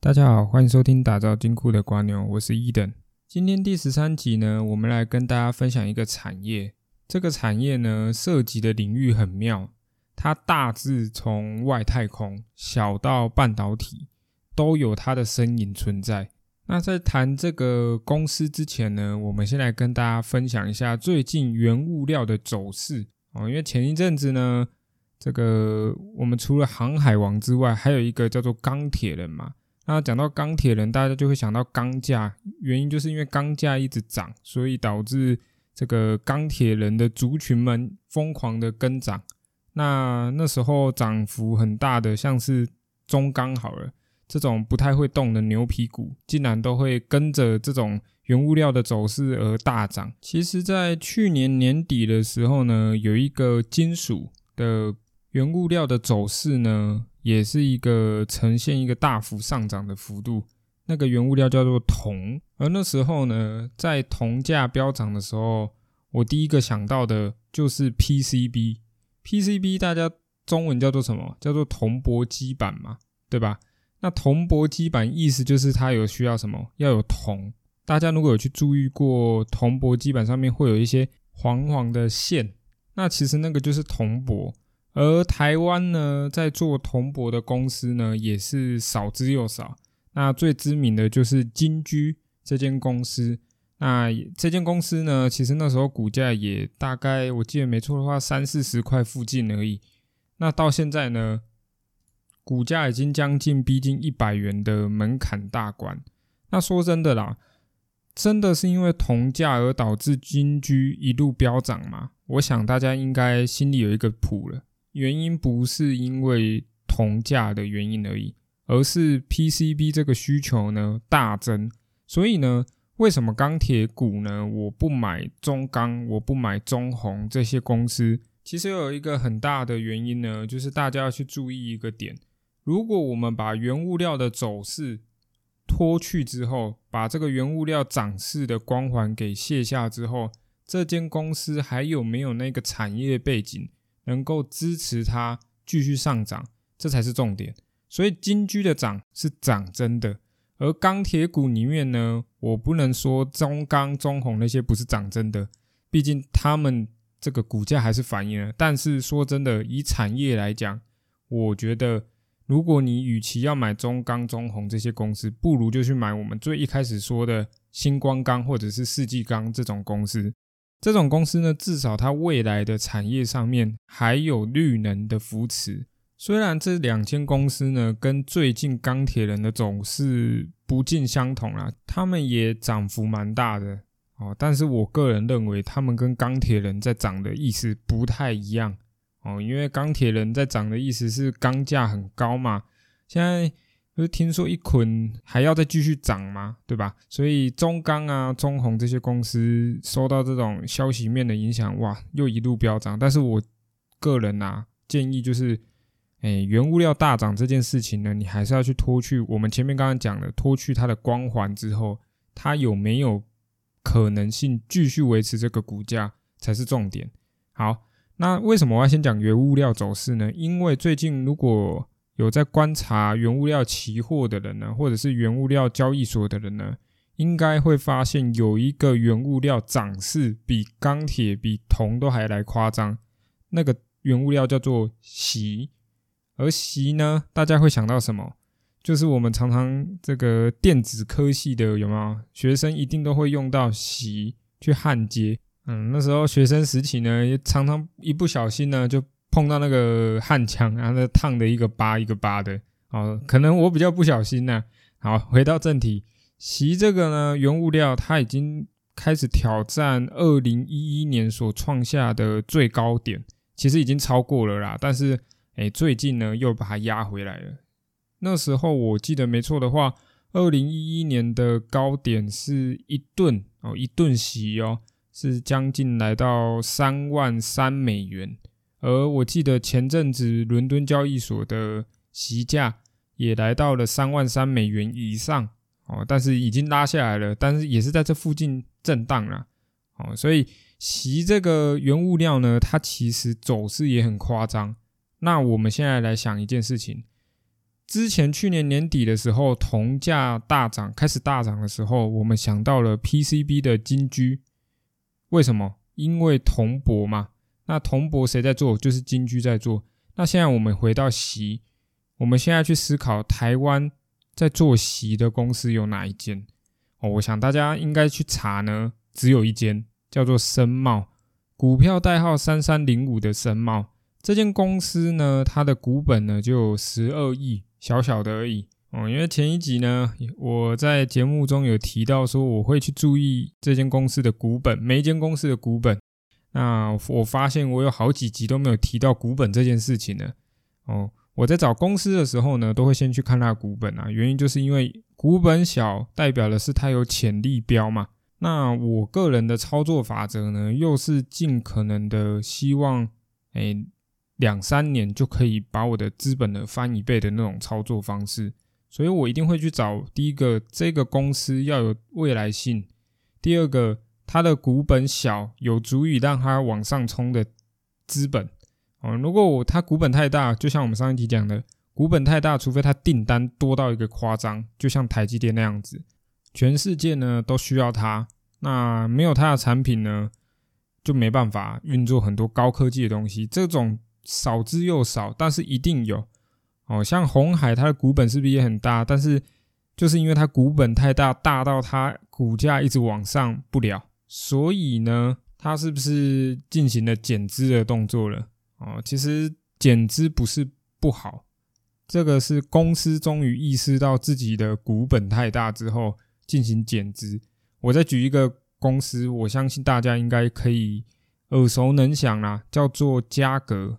大家好，欢迎收听打造金库的瓜牛，我是伊登。今天第十三集呢，我们来跟大家分享一个产业。这个产业呢，涉及的领域很妙，它大致从外太空小到半导体，都有它的身影存在。那在谈这个公司之前呢，我们先来跟大家分享一下最近原物料的走势哦。因为前一阵子呢，这个我们除了航海王之外，还有一个叫做钢铁人嘛。那讲到钢铁人，大家就会想到钢价，原因就是因为钢价一直涨，所以导致这个钢铁人的族群们疯狂的跟涨。那那时候涨幅很大的，像是中钢好了，这种不太会动的牛皮股，竟然都会跟着这种原物料的走势而大涨。其实，在去年年底的时候呢，有一个金属的原物料的走势呢。也是一个呈现一个大幅上涨的幅度，那个原物料叫做铜，而那时候呢，在铜价飙涨的时候，我第一个想到的就是 PCB，PCB 大家中文叫做什么？叫做铜箔基板嘛，对吧？那铜箔基板意思就是它有需要什么？要有铜。大家如果有去注意过铜箔基板上面会有一些黄黄的线，那其实那个就是铜箔。而台湾呢，在做铜箔的公司呢，也是少之又少。那最知名的就是金居这间公司。那这间公司呢，其实那时候股价也大概，我记得没错的话，三四十块附近而已。那到现在呢，股价已经将近逼近一百元的门槛大关。那说真的啦，真的是因为铜价而导致金居一路飙涨吗？我想大家应该心里有一个谱了。原因不是因为铜价的原因而已，而是 PCB 这个需求呢大增。所以呢，为什么钢铁股呢？我不买中钢，我不买中红这些公司。其实有一个很大的原因呢，就是大家要去注意一个点：如果我们把原物料的走势脱去之后，把这个原物料涨势的光环给卸下之后，这间公司还有没有那个产业背景？能够支持它继续上涨，这才是重点。所以金居的涨是涨真的，而钢铁股里面呢，我不能说中钢、中红那些不是涨真的，毕竟他们这个股价还是反映了。但是说真的，以产业来讲，我觉得如果你与其要买中钢、中红这些公司，不如就去买我们最一开始说的星光钢或者是世纪钢这种公司。这种公司呢，至少它未来的产业上面还有绿能的扶持。虽然这两间公司呢，跟最近钢铁人的走势不尽相同啦，他们也涨幅蛮大的哦。但是我个人认为，他们跟钢铁人在涨的意思不太一样哦，因为钢铁人在涨的意思是钢价很高嘛，现在。就是听说一捆还要再继续涨吗？对吧？所以中钢啊、中红这些公司受到这种消息面的影响，哇，又一路飙涨。但是我个人啊，建议就是，哎，原物料大涨这件事情呢，你还是要去脱去我们前面刚刚讲的，脱去它的光环之后，它有没有可能性继续维持这个股价才是重点。好，那为什么我要先讲原物料走势呢？因为最近如果有在观察原物料期货的人呢，或者是原物料交易所的人呢，应该会发现有一个原物料涨势比钢铁、比铜都还来夸张。那个原物料叫做锡，而锡呢，大家会想到什么？就是我们常常这个电子科系的有没有学生一定都会用到锡去焊接。嗯，那时候学生时期呢，也常常一不小心呢就。碰到那个焊枪，然后那烫的一个疤一个疤的，哦，可能我比较不小心呢。好，回到正题，锡这个呢，原物料它已经开始挑战二零一一年所创下的最高点，其实已经超过了啦。但是，哎，最近呢又把它压回来了。那时候我记得没错的话，二零一一年的高点是一吨哦，一吨锡哦，是将近来到三万三美元。而我记得前阵子伦敦交易所的席价也来到了三万三美元以上哦，但是已经拉下来了，但是也是在这附近震荡了哦，所以席这个原物料呢，它其实走势也很夸张。那我们现在来想一件事情，之前去年年底的时候，铜价大涨，开始大涨的时候，我们想到了 PCB 的金居，为什么？因为铜箔嘛。那铜箔谁在做？就是金居在做。那现在我们回到席，我们现在去思考台湾在做席的公司有哪一间？哦，我想大家应该去查呢，只有一间，叫做深茂，股票代号三三零五的深茂。这间公司呢，它的股本呢就十二亿，小小的而已哦。因为前一集呢，我在节目中有提到说，我会去注意这间公司的股本，每一间公司的股本。那我发现我有好几集都没有提到股本这件事情呢。哦，我在找公司的时候呢，都会先去看它的股本啊，原因就是因为股本小，代表的是它有潜力标嘛。那我个人的操作法则呢，又是尽可能的希望，哎。两三年就可以把我的资本呢翻一倍的那种操作方式，所以我一定会去找第一个这个公司要有未来性，第二个它的股本小，有足以让它往上冲的资本。哦，如果我它股本太大，就像我们上一集讲的，股本太大，除非它订单多到一个夸张，就像台积电那样子，全世界呢都需要它，那没有它的产品呢，就没办法运作很多高科技的东西，这种。少之又少，但是一定有哦。像红海，它的股本是不是也很大？但是就是因为它股本太大，大到它股价一直往上不了，所以呢，它是不是进行了减资的动作了？哦，其实减资不是不好，这个是公司终于意识到自己的股本太大之后进行减资。我再举一个公司，我相信大家应该可以耳熟能详啦，叫做嘉格。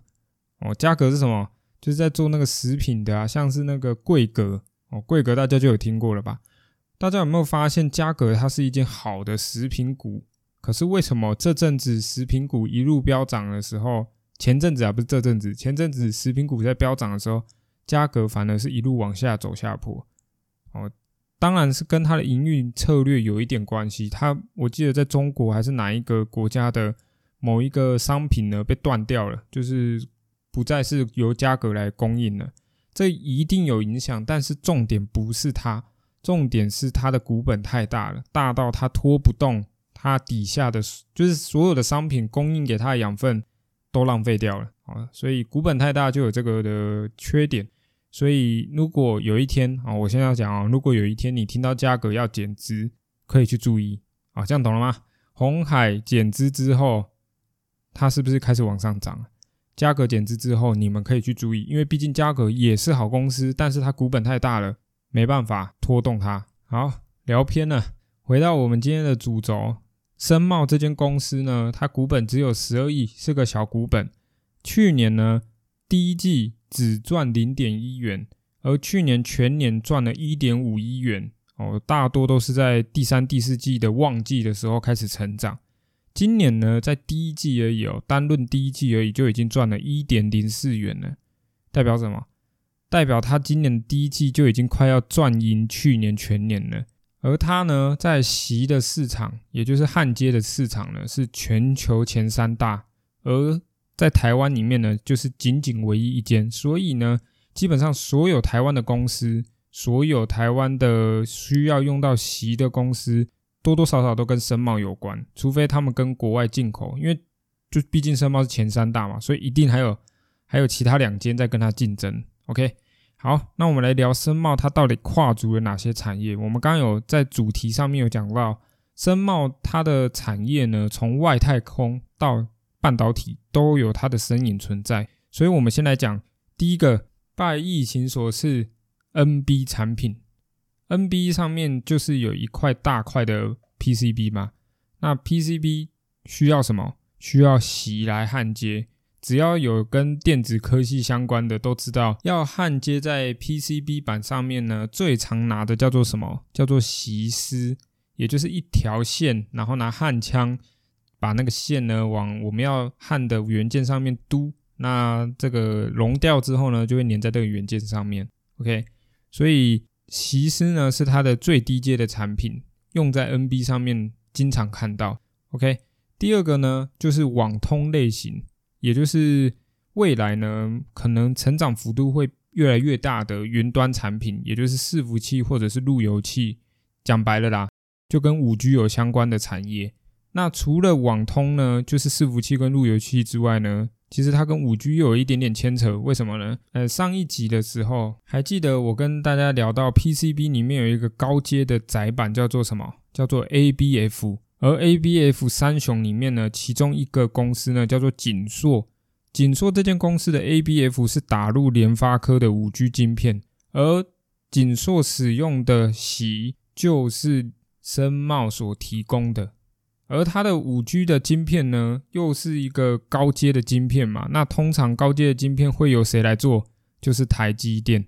哦，嘉格是什么？就是在做那个食品的啊，像是那个桂格哦，桂格大家就有听过了吧？大家有没有发现嘉格它是一件好的食品股？可是为什么这阵子食品股一路飙涨的时候，前阵子啊不是这阵子，前阵子食品股在飙涨的时候，嘉格反而是一路往下走下坡？哦，当然是跟它的营运策略有一点关系。它我记得在中国还是哪一个国家的某一个商品呢被断掉了，就是。不再是由价格来供应了，这一定有影响。但是重点不是它，重点是它的股本太大了，大到它拖不动，它底下的就是所有的商品供应给它的养分都浪费掉了啊！所以股本太大就有这个的缺点。所以如果有一天啊，我现在要讲啊，如果有一天你听到价格要减资，可以去注意啊，这样懂了吗？红海减资之后，它是不是开始往上涨？价格减资之后，你们可以去注意，因为毕竟价格也是好公司，但是它股本太大了，没办法拖动它。好，聊偏了，回到我们今天的主轴，深茂这间公司呢，它股本只有十二亿，是个小股本。去年呢，第一季只赚零点一元，而去年全年赚了一点五亿元。哦，大多都是在第三、第四季的旺季的时候开始成长。今年呢，在第一季而已哦，单论第一季而已，就已经赚了一点零四元了。代表什么？代表他今年第一季就已经快要赚赢去年全年了。而他呢，在席的市场，也就是焊接的市场呢，是全球前三大，而在台湾里面呢，就是仅仅唯一一间。所以呢，基本上所有台湾的公司，所有台湾的需要用到席的公司。多多少少都跟深茂有关，除非他们跟国外进口，因为就毕竟深茂是前三大嘛，所以一定还有还有其他两间在跟他竞争。OK，好，那我们来聊森茂，它到底跨足了哪些产业？我们刚刚有在主题上面有讲到，森茂它的产业呢，从外太空到半导体都有它的身影存在。所以，我们先来讲第一个，拜疫情所赐，NB 产品。NB 上面就是有一块大块的 PCB 嘛，那 PCB 需要什么？需要锡来焊接。只要有跟电子科技相关的，都知道要焊接在 PCB 板上面呢，最常拿的叫做什么？叫做锡丝，也就是一条线，然后拿焊枪把那个线呢往我们要焊的元件上面嘟，那这个熔掉之后呢，就会粘在这个元件上面。OK，所以。锡丝呢是它的最低阶的产品，用在 NB 上面经常看到。OK，第二个呢就是网通类型，也就是未来呢可能成长幅度会越来越大的云端产品，也就是伺服器或者是路由器。讲白了啦，就跟五 G 有相关的产业。那除了网通呢，就是伺服器跟路由器之外呢？其实它跟五 G 又有一点点牵扯，为什么呢？呃，上一集的时候还记得我跟大家聊到 PCB 里面有一个高阶的载板叫做什么？叫做 ABF。而 ABF 三雄里面呢，其中一个公司呢叫做锦硕。锦硕这间公司的 ABF 是打入联发科的五 G 晶片，而锦硕使用的锡就是深茂所提供的。而它的五 G 的晶片呢，又是一个高阶的晶片嘛？那通常高阶的晶片会由谁来做？就是台积电。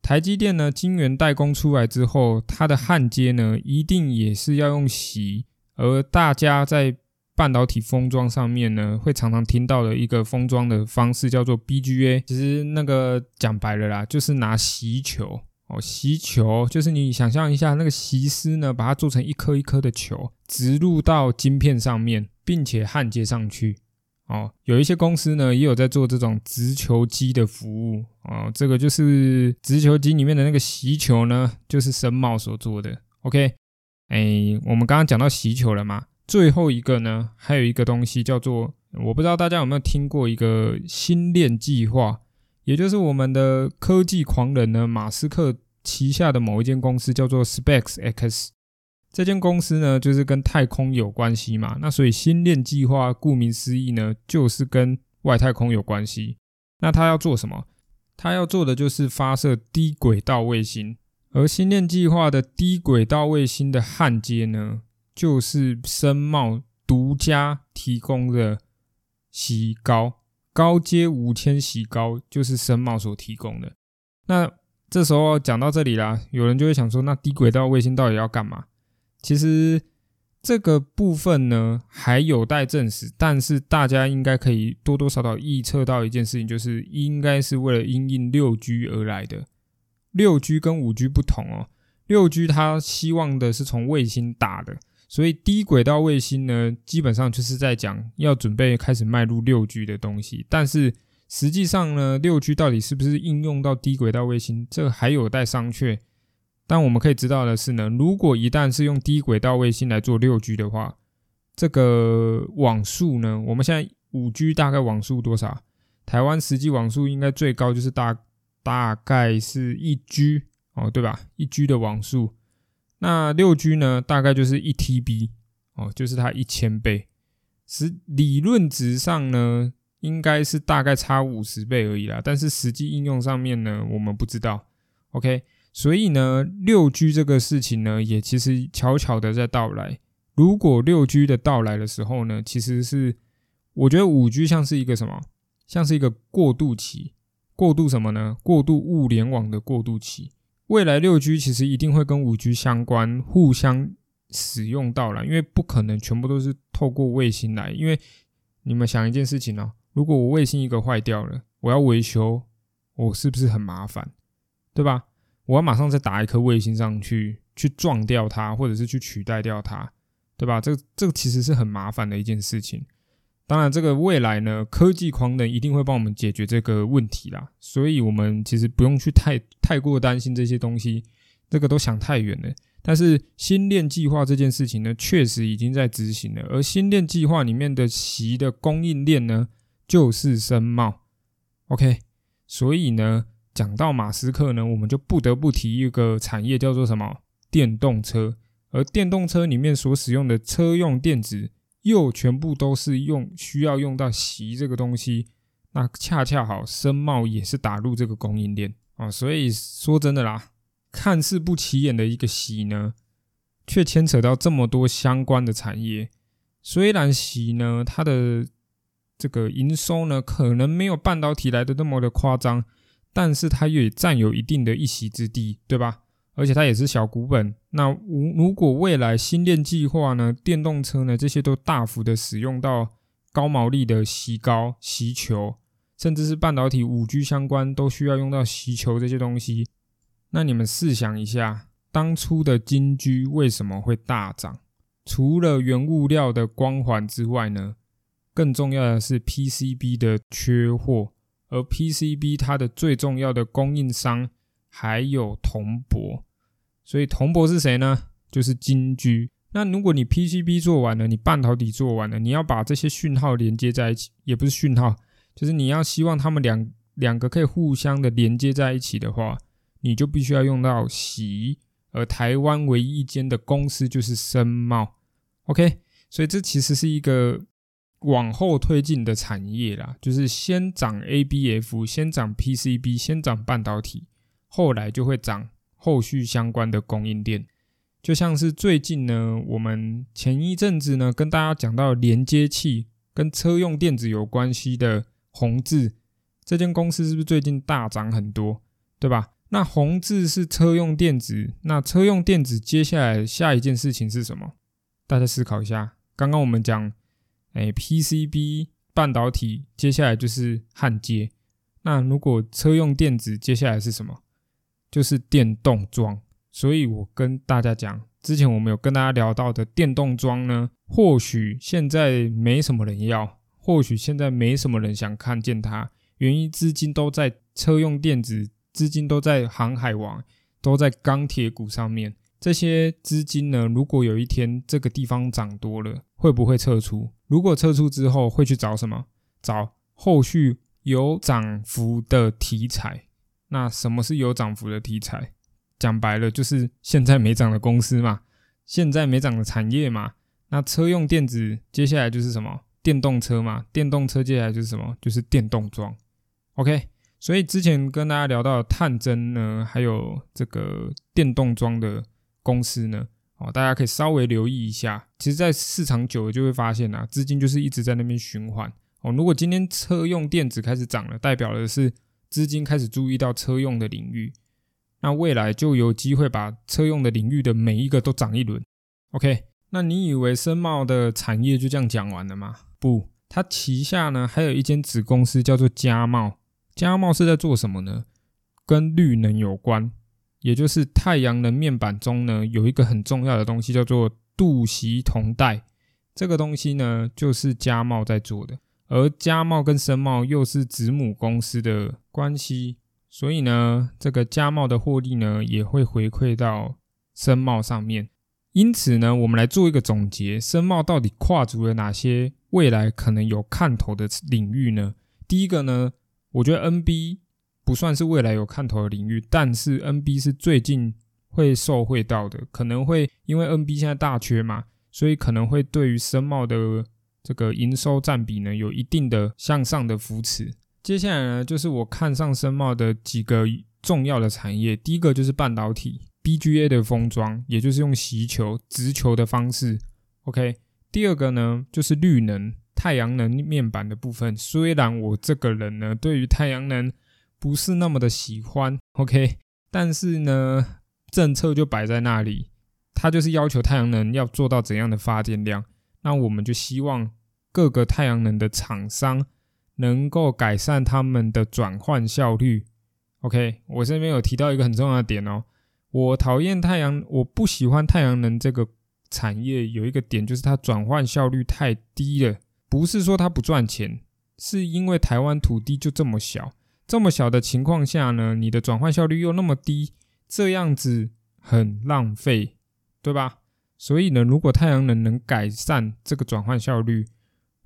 台积电呢，晶圆代工出来之后，它的焊接呢，一定也是要用锡。而大家在半导体封装上面呢，会常常听到的一个封装的方式叫做 BGA。其实那个讲白了啦，就是拿锡球。哦，锡球就是你想象一下，那个锡丝呢，把它做成一颗一颗的球，植入到晶片上面，并且焊接上去。哦，有一些公司呢，也有在做这种直球机的服务。哦，这个就是直球机里面的那个锡球呢，就是深茂所做的。OK，哎，我们刚刚讲到锡球了嘛？最后一个呢，还有一个东西叫做，我不知道大家有没有听过一个星链计划。也就是我们的科技狂人呢，马斯克旗下的某一间公司叫做 Space X，这间公司呢就是跟太空有关系嘛，那所以星链计划顾名思义呢就是跟外太空有关系。那他要做什么？他要做的就是发射低轨道卫星，而星链计划的低轨道卫星的焊接呢，就是深茂独家提供的锡膏。高阶五千喜高就是深茂所提供的。那这时候讲到这里啦，有人就会想说，那低轨道卫星到底要干嘛？其实这个部分呢还有待证实，但是大家应该可以多多少少预测到一件事情，就是应该是为了因应六 G 而来的。六 G 跟五 G 不同哦，六 G 它希望的是从卫星打的。所以低轨道卫星呢，基本上就是在讲要准备开始迈入六 G 的东西。但是实际上呢，六 G 到底是不是应用到低轨道卫星，这还有待商榷。但我们可以知道的是呢，如果一旦是用低轨道卫星来做六 G 的话，这个网速呢，我们现在五 G 大概网速多少？台湾实际网速应该最高就是大大概是一 G 哦，对吧？一 G 的网速。那六 G 呢，大概就是一 TB 哦，就是它一千倍。实理论值上呢，应该是大概差五十倍而已啦。但是实际应用上面呢，我们不知道。OK，所以呢，六 G 这个事情呢，也其实悄悄的在到来。如果六 G 的到来的时候呢，其实是我觉得五 G 像是一个什么，像是一个过渡期，过渡什么呢？过渡物联网的过渡期。未来六 G 其实一定会跟五 G 相关，互相使用到了，因为不可能全部都是透过卫星来。因为你们想一件事情哦，如果我卫星一个坏掉了，我要维修，我是不是很麻烦？对吧？我要马上再打一颗卫星上去，去撞掉它，或者是去取代掉它，对吧？这这个其实是很麻烦的一件事情。当然，这个未来呢，科技狂人一定会帮我们解决这个问题啦，所以我们其实不用去太太过担心这些东西，这个都想太远了。但是新链计划这件事情呢，确实已经在执行了，而新链计划里面的席的供应链呢，就是深茂。OK，所以呢，讲到马斯克呢，我们就不得不提一个产业叫做什么？电动车，而电动车里面所使用的车用电子。又全部都是用需要用到锡这个东西，那恰恰好深茂也是打入这个供应链啊，所以说真的啦，看似不起眼的一个锡呢，却牵扯到这么多相关的产业。虽然锡呢，它的这个营收呢，可能没有半导体来的那么的夸张，但是它也占有一定的一席之地，对吧？而且它也是小股本。那如如果未来新链计划呢，电动车呢，这些都大幅的使用到高毛利的锡膏、锡球，甚至是半导体五 G 相关都需要用到锡球这些东西。那你们试想一下，当初的金居为什么会大涨？除了原物料的光环之外呢，更重要的是 PCB 的缺货。而 PCB 它的最重要的供应商还有铜箔，所以铜箔是谁呢？就是金居。那如果你 PCB 做完了，你半导体做完了，你要把这些讯号连接在一起，也不是讯号，就是你要希望他们两两个可以互相的连接在一起的话，你就必须要用到锡。而台湾唯一一间的公司就是森茂，OK，所以这其实是一个往后推进的产业啦，就是先涨 ABF，先涨 PCB，先涨半导体，后来就会涨后续相关的供应链。就像是最近呢，我们前一阵子呢跟大家讲到连接器跟车用电子有关系的宏字这间公司，是不是最近大涨很多，对吧？那宏字是车用电子，那车用电子接下来下一件事情是什么？大家思考一下。刚刚我们讲，哎，PCB 半导体，接下来就是焊接。那如果车用电子接下来是什么？就是电动装。所以我跟大家讲，之前我们有跟大家聊到的电动装呢，或许现在没什么人要，或许现在没什么人想看见它，原因资金都在车用电子，资金都在航海王，都在钢铁股上面。这些资金呢，如果有一天这个地方涨多了，会不会撤出？如果撤出之后，会去找什么？找后续有涨幅的题材。那什么是有涨幅的题材？讲白了就是现在没涨的公司嘛，现在没涨的产业嘛。那车用电子接下来就是什么？电动车嘛，电动车接下来就是什么？就是电动装。OK，所以之前跟大家聊到探针呢，还有这个电动装的公司呢，哦，大家可以稍微留意一下。其实，在市场久了就会发现啊，资金就是一直在那边循环。哦，如果今天车用电子开始涨了，代表的是资金开始注意到车用的领域。那未来就有机会把车用的领域的每一个都涨一轮，OK？那你以为深茂的产业就这样讲完了吗？不，它旗下呢还有一间子公司叫做嘉茂。嘉茂是在做什么呢？跟绿能有关，也就是太阳能面板中呢有一个很重要的东西叫做镀锡铜带，这个东西呢就是嘉茂在做的，而嘉茂跟森茂又是子母公司的关系。所以呢，这个家茂的获利呢，也会回馈到森茂上面。因此呢，我们来做一个总结：森茂到底跨足了哪些未来可能有看头的领域呢？第一个呢，我觉得 NB 不算是未来有看头的领域，但是 NB 是最近会受惠到的，可能会因为 NB 现在大缺嘛，所以可能会对于森茂的这个营收占比呢，有一定的向上的扶持。接下来呢，就是我看上深茂的几个重要的产业。第一个就是半导体 BGA 的封装，也就是用锡球、直球的方式。OK。第二个呢，就是绿能、太阳能面板的部分。虽然我这个人呢，对于太阳能不是那么的喜欢，OK，但是呢，政策就摆在那里，它就是要求太阳能要做到怎样的发电量。那我们就希望各个太阳能的厂商。能够改善他们的转换效率。OK，我这边有提到一个很重要的点哦。我讨厌太阳，我不喜欢太阳能这个产业。有一个点就是它转换效率太低了，不是说它不赚钱，是因为台湾土地就这么小，这么小的情况下呢，你的转换效率又那么低，这样子很浪费，对吧？所以呢，如果太阳能能改善这个转换效率，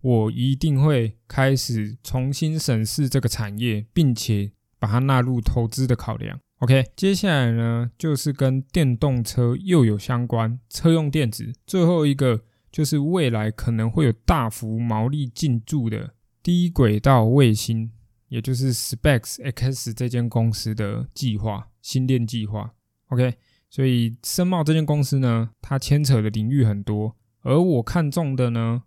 我一定会开始重新审视这个产业，并且把它纳入投资的考量。OK，接下来呢就是跟电动车又有相关，车用电子。最后一个就是未来可能会有大幅毛利进驻的低轨道卫星，也就是 Specs X 这间公司的计划，新链计划。OK，所以深茂这间公司呢，它牵扯的领域很多，而我看中的呢。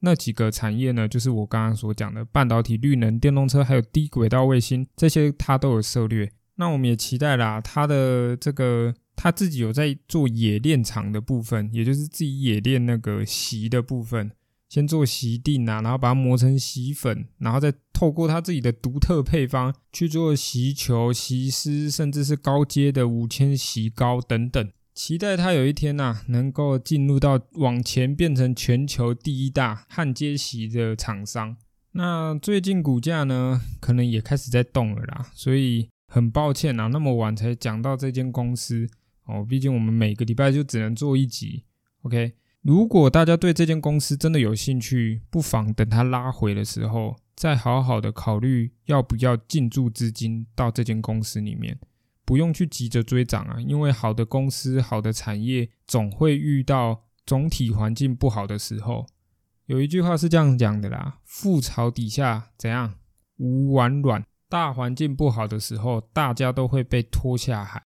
那几个产业呢，就是我刚刚所讲的半导体、绿能、电动车，还有低轨道卫星，这些它都有涉略。那我们也期待啦，它的这个它自己有在做冶炼厂的部分，也就是自己冶炼那个锡的部分，先做锡锭啊，然后把它磨成洗粉，然后再透过它自己的独特配方去做洗球、洗丝，甚至是高阶的五千洗膏等等。期待它有一天呐，能够进入到往前变成全球第一大焊接洗的厂商。那最近股价呢，可能也开始在动了啦，所以很抱歉啊，那么晚才讲到这间公司哦，毕竟我们每个礼拜就只能做一集。OK，如果大家对这间公司真的有兴趣，不妨等它拉回的时候，再好好的考虑要不要进驻资金到这间公司里面，不用去急着追涨啊，因为好的公司、好的产业总会遇到总体环境不好的时候。有一句话是这样讲的啦：覆巢底下怎样无完卵？大环境不好的时候，大家都会被拖下海，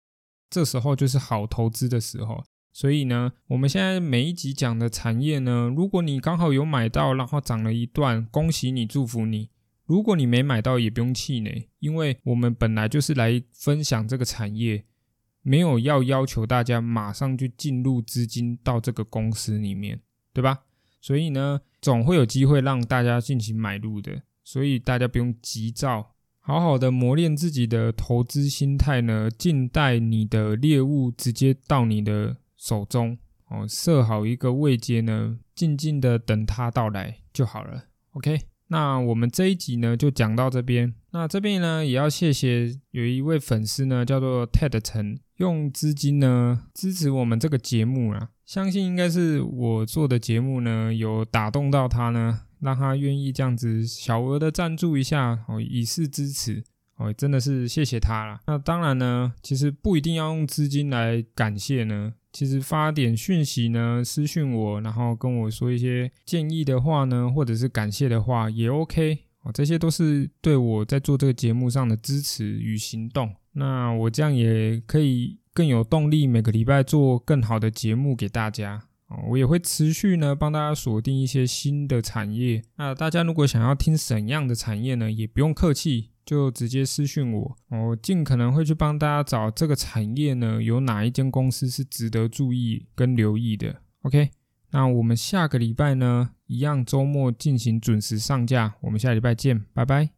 这时候就是好投资的时候。所以呢，我们现在每一集讲的产业呢，如果你刚好有买到，然后涨了一段，恭喜你，祝福你；如果你没买到，也不用气馁，因为我们本来就是来分享这个产业，没有要要求大家马上就进入资金到这个公司里面，对吧？所以呢，总会有机会让大家进行买入的，所以大家不用急躁，好好的磨练自己的投资心态呢，静待你的猎物直接到你的手中哦，设好一个位阶呢，静静的等它到来就好了。OK，那我们这一集呢就讲到这边，那这边呢也要谢谢有一位粉丝呢叫做 Ted 陈，用资金呢支持我们这个节目啊。相信应该是我做的节目呢，有打动到他呢，让他愿意这样子小额的赞助一下哦，以示支持哦，真的是谢谢他了。那当然呢，其实不一定要用资金来感谢呢，其实发点讯息呢，私讯我，然后跟我说一些建议的话呢，或者是感谢的话也 OK 哦，这些都是对我在做这个节目上的支持与行动。那我这样也可以。更有动力，每个礼拜做更好的节目给大家。我也会持续呢，帮大家锁定一些新的产业。那大家如果想要听怎样的产业呢，也不用客气，就直接私讯我，我尽可能会去帮大家找这个产业呢，有哪一间公司是值得注意跟留意的。OK，那我们下个礼拜呢，一样周末进行准时上架。我们下礼拜见，拜拜。